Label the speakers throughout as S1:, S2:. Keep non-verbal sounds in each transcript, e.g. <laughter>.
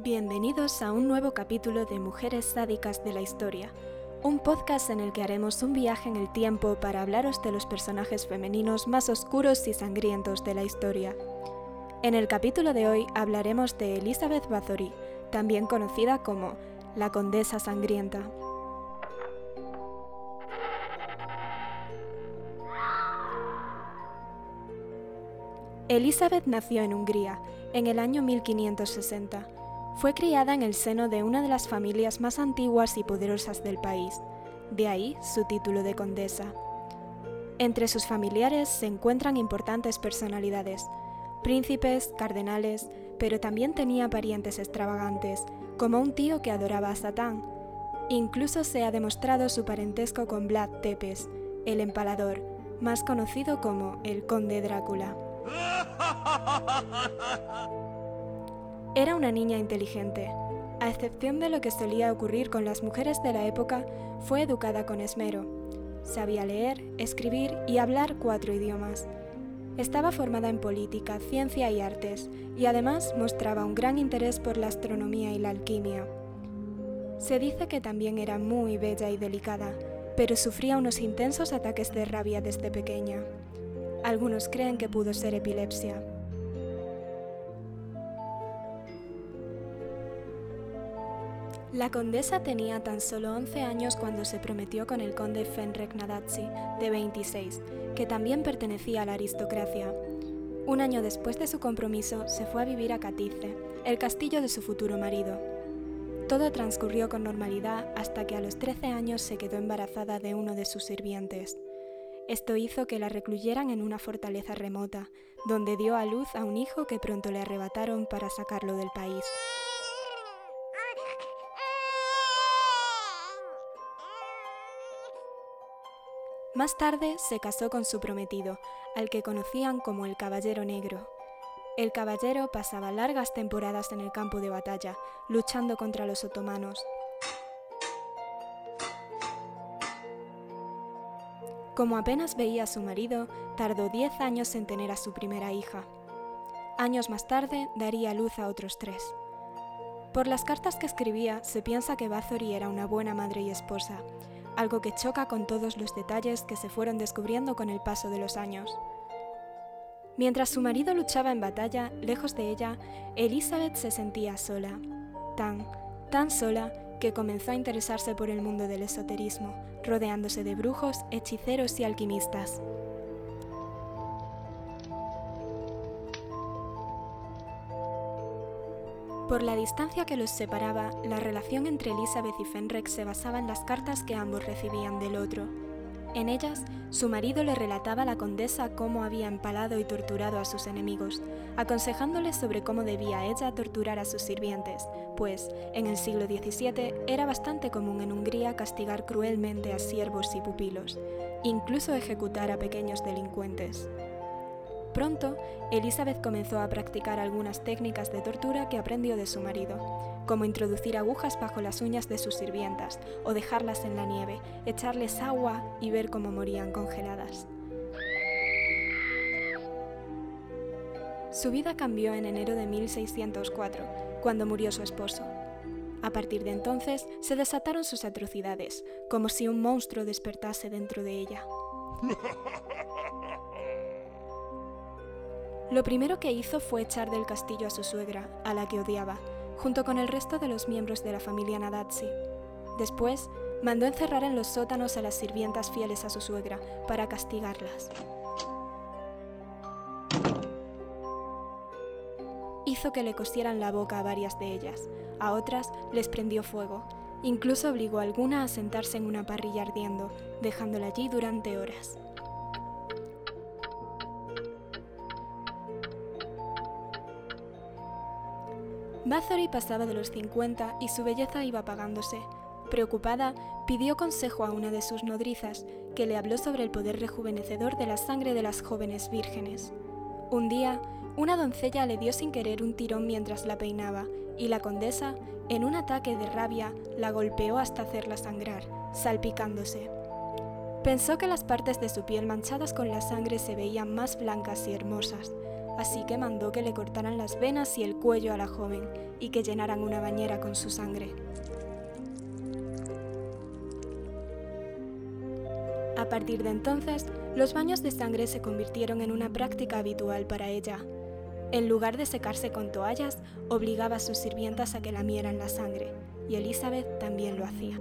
S1: Bienvenidos a un nuevo capítulo de Mujeres Sádicas de la Historia, un podcast en el que haremos un viaje en el tiempo para hablaros de los personajes femeninos más oscuros y sangrientos de la historia. En el capítulo de hoy hablaremos de Elizabeth Bathory, también conocida como la Condesa Sangrienta. Elizabeth nació en Hungría en el año 1560 fue criada en el seno de una de las familias más antiguas y poderosas del país, de ahí su título de condesa. Entre sus familiares se encuentran importantes personalidades, príncipes, cardenales, pero también tenía parientes extravagantes, como un tío que adoraba a Satán. Incluso se ha demostrado su parentesco con Vlad Tepes, el empalador, más conocido como el conde Drácula. <laughs> Era una niña inteligente. A excepción de lo que solía ocurrir con las mujeres de la época, fue educada con esmero. Sabía leer, escribir y hablar cuatro idiomas. Estaba formada en política, ciencia y artes, y además mostraba un gran interés por la astronomía y la alquimia. Se dice que también era muy bella y delicada, pero sufría unos intensos ataques de rabia desde pequeña. Algunos creen que pudo ser epilepsia. La condesa tenía tan solo 11 años cuando se prometió con el conde Fenrek Nadazzi, de 26, que también pertenecía a la aristocracia. Un año después de su compromiso, se fue a vivir a Catice, el castillo de su futuro marido. Todo transcurrió con normalidad hasta que a los 13 años se quedó embarazada de uno de sus sirvientes. Esto hizo que la recluyeran en una fortaleza remota, donde dio a luz a un hijo que pronto le arrebataron para sacarlo del país. Más tarde se casó con su prometido, al que conocían como el Caballero Negro. El caballero pasaba largas temporadas en el campo de batalla, luchando contra los otomanos. Como apenas veía a su marido, tardó 10 años en tener a su primera hija. Años más tarde daría luz a otros tres. Por las cartas que escribía, se piensa que Bathory era una buena madre y esposa, algo que choca con todos los detalles que se fueron descubriendo con el paso de los años. Mientras su marido luchaba en batalla, lejos de ella, Elizabeth se sentía sola, tan, tan sola que comenzó a interesarse por el mundo del esoterismo, rodeándose de brujos, hechiceros y alquimistas. Por la distancia que los separaba, la relación entre Elizabeth y Fenrek se basaba en las cartas que ambos recibían del otro. En ellas, su marido le relataba a la condesa cómo había empalado y torturado a sus enemigos, aconsejándoles sobre cómo debía ella torturar a sus sirvientes, pues, en el siglo XVII era bastante común en Hungría castigar cruelmente a siervos y pupilos, incluso ejecutar a pequeños delincuentes. Pronto, Elizabeth comenzó a practicar algunas técnicas de tortura que aprendió de su marido, como introducir agujas bajo las uñas de sus sirvientas o dejarlas en la nieve, echarles agua y ver cómo morían congeladas. Su vida cambió en enero de 1604, cuando murió su esposo. A partir de entonces se desataron sus atrocidades, como si un monstruo despertase dentro de ella. <laughs> Lo primero que hizo fue echar del castillo a su suegra, a la que odiaba, junto con el resto de los miembros de la familia Nadazzi. Después, mandó encerrar en los sótanos a las sirvientas fieles a su suegra para castigarlas. Hizo que le cosieran la boca a varias de ellas, a otras les prendió fuego, incluso obligó a alguna a sentarse en una parrilla ardiendo, dejándola allí durante horas. Bathory pasaba de los 50 y su belleza iba apagándose. Preocupada, pidió consejo a una de sus nodrizas, que le habló sobre el poder rejuvenecedor de la sangre de las jóvenes vírgenes. Un día, una doncella le dio sin querer un tirón mientras la peinaba, y la condesa, en un ataque de rabia, la golpeó hasta hacerla sangrar, salpicándose. Pensó que las partes de su piel manchadas con la sangre se veían más blancas y hermosas, así que mandó que le cortaran las venas y el cuello a la joven y que llenaran una bañera con su sangre. A partir de entonces, los baños de sangre se convirtieron en una práctica habitual para ella. En lugar de secarse con toallas, obligaba a sus sirvientas a que lamieran la sangre, y Elizabeth también lo hacía.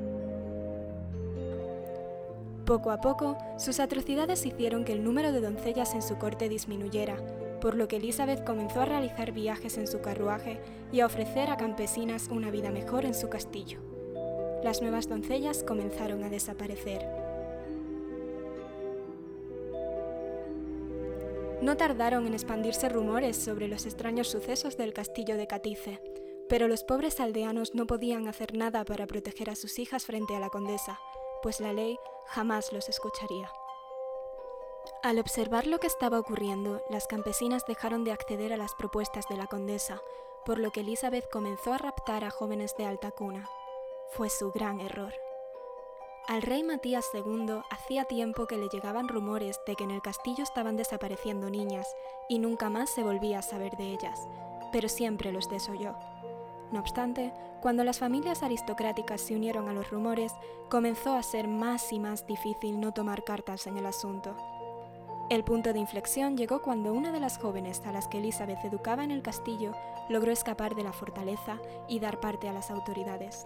S1: Poco a poco, sus atrocidades hicieron que el número de doncellas en su corte disminuyera, por lo que Elizabeth comenzó a realizar viajes en su carruaje y a ofrecer a campesinas una vida mejor en su castillo. Las nuevas doncellas comenzaron a desaparecer. No tardaron en expandirse rumores sobre los extraños sucesos del castillo de Catice, pero los pobres aldeanos no podían hacer nada para proteger a sus hijas frente a la condesa, pues la ley jamás los escucharía. Al observar lo que estaba ocurriendo, las campesinas dejaron de acceder a las propuestas de la condesa, por lo que Elizabeth comenzó a raptar a jóvenes de alta cuna. Fue su gran error. Al rey Matías II hacía tiempo que le llegaban rumores de que en el castillo estaban desapareciendo niñas y nunca más se volvía a saber de ellas, pero siempre los desoyó. No obstante, cuando las familias aristocráticas se unieron a los rumores, comenzó a ser más y más difícil no tomar cartas en el asunto. El punto de inflexión llegó cuando una de las jóvenes a las que Elizabeth educaba en el castillo logró escapar de la fortaleza y dar parte a las autoridades.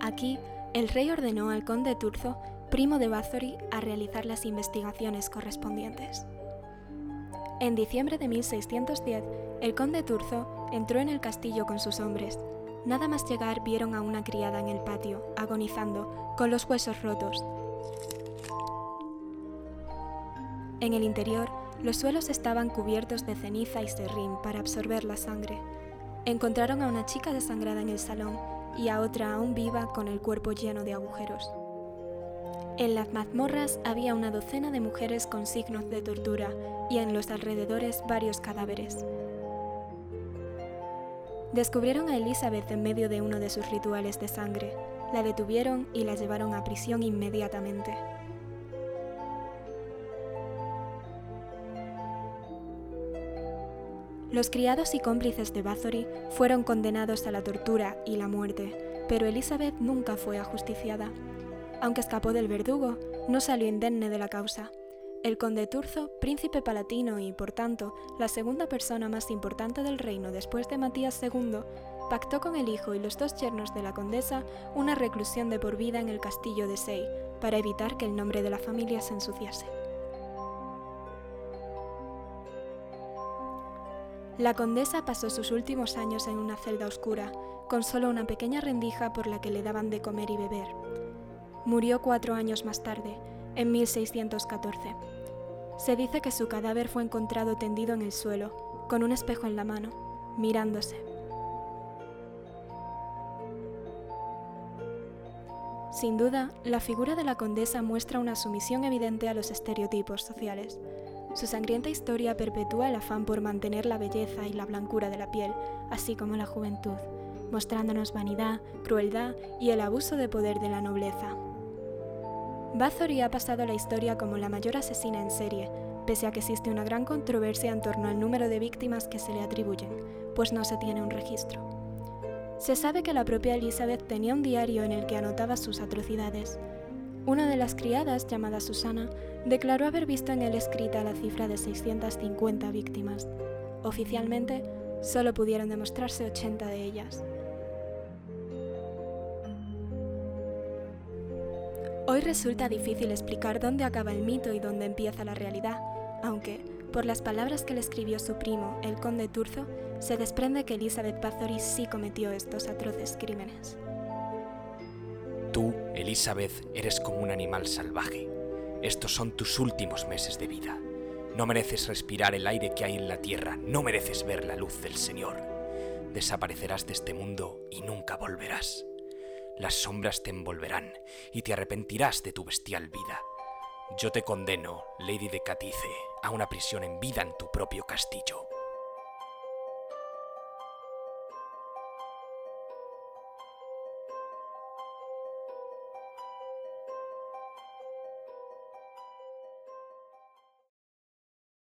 S1: Aquí, el rey ordenó al conde Turzo, primo de Bathory, a realizar las investigaciones correspondientes. En diciembre de 1610, el conde Turzo entró en el castillo con sus hombres. Nada más llegar vieron a una criada en el patio, agonizando, con los huesos rotos. En el interior, los suelos estaban cubiertos de ceniza y serrín para absorber la sangre. Encontraron a una chica desangrada en el salón y a otra aún viva con el cuerpo lleno de agujeros. En las mazmorras había una docena de mujeres con signos de tortura y en los alrededores varios cadáveres. Descubrieron a Elizabeth en medio de uno de sus rituales de sangre, la detuvieron y la llevaron a prisión inmediatamente. Los criados y cómplices de Bathory fueron condenados a la tortura y la muerte, pero Elizabeth nunca fue ajusticiada. Aunque escapó del verdugo, no salió indemne de la causa. El conde Turzo, príncipe palatino y, por tanto, la segunda persona más importante del reino después de Matías II, pactó con el hijo y los dos yernos de la condesa una reclusión de por vida en el castillo de Sei, para evitar que el nombre de la familia se ensuciase. La condesa pasó sus últimos años en una celda oscura, con solo una pequeña rendija por la que le daban de comer y beber. Murió cuatro años más tarde, en 1614. Se dice que su cadáver fue encontrado tendido en el suelo, con un espejo en la mano, mirándose. Sin duda, la figura de la condesa muestra una sumisión evidente a los estereotipos sociales. Su sangrienta historia perpetúa el afán por mantener la belleza y la blancura de la piel, así como la juventud, mostrándonos vanidad, crueldad y el abuso de poder de la nobleza. Bathory ha pasado la historia como la mayor asesina en serie, pese a que existe una gran controversia en torno al número de víctimas que se le atribuyen, pues no se tiene un registro. Se sabe que la propia Elizabeth tenía un diario en el que anotaba sus atrocidades. Una de las criadas, llamada Susana, declaró haber visto en él escrita la cifra de 650 víctimas. Oficialmente, solo pudieron demostrarse 80 de ellas. Hoy resulta difícil explicar dónde acaba el mito y dónde empieza la realidad, aunque, por las palabras que le escribió su primo, el conde Turzo, se desprende que Elizabeth Bathory sí cometió estos atroces crímenes.
S2: Tú, Elizabeth, eres como un animal salvaje. Estos son tus últimos meses de vida. No mereces respirar el aire que hay en la tierra, no mereces ver la luz del Señor. Desaparecerás de este mundo y nunca volverás las sombras te envolverán y te arrepentirás de tu bestial vida. Yo te condeno, Lady de Catice, a una prisión en vida en tu propio castillo.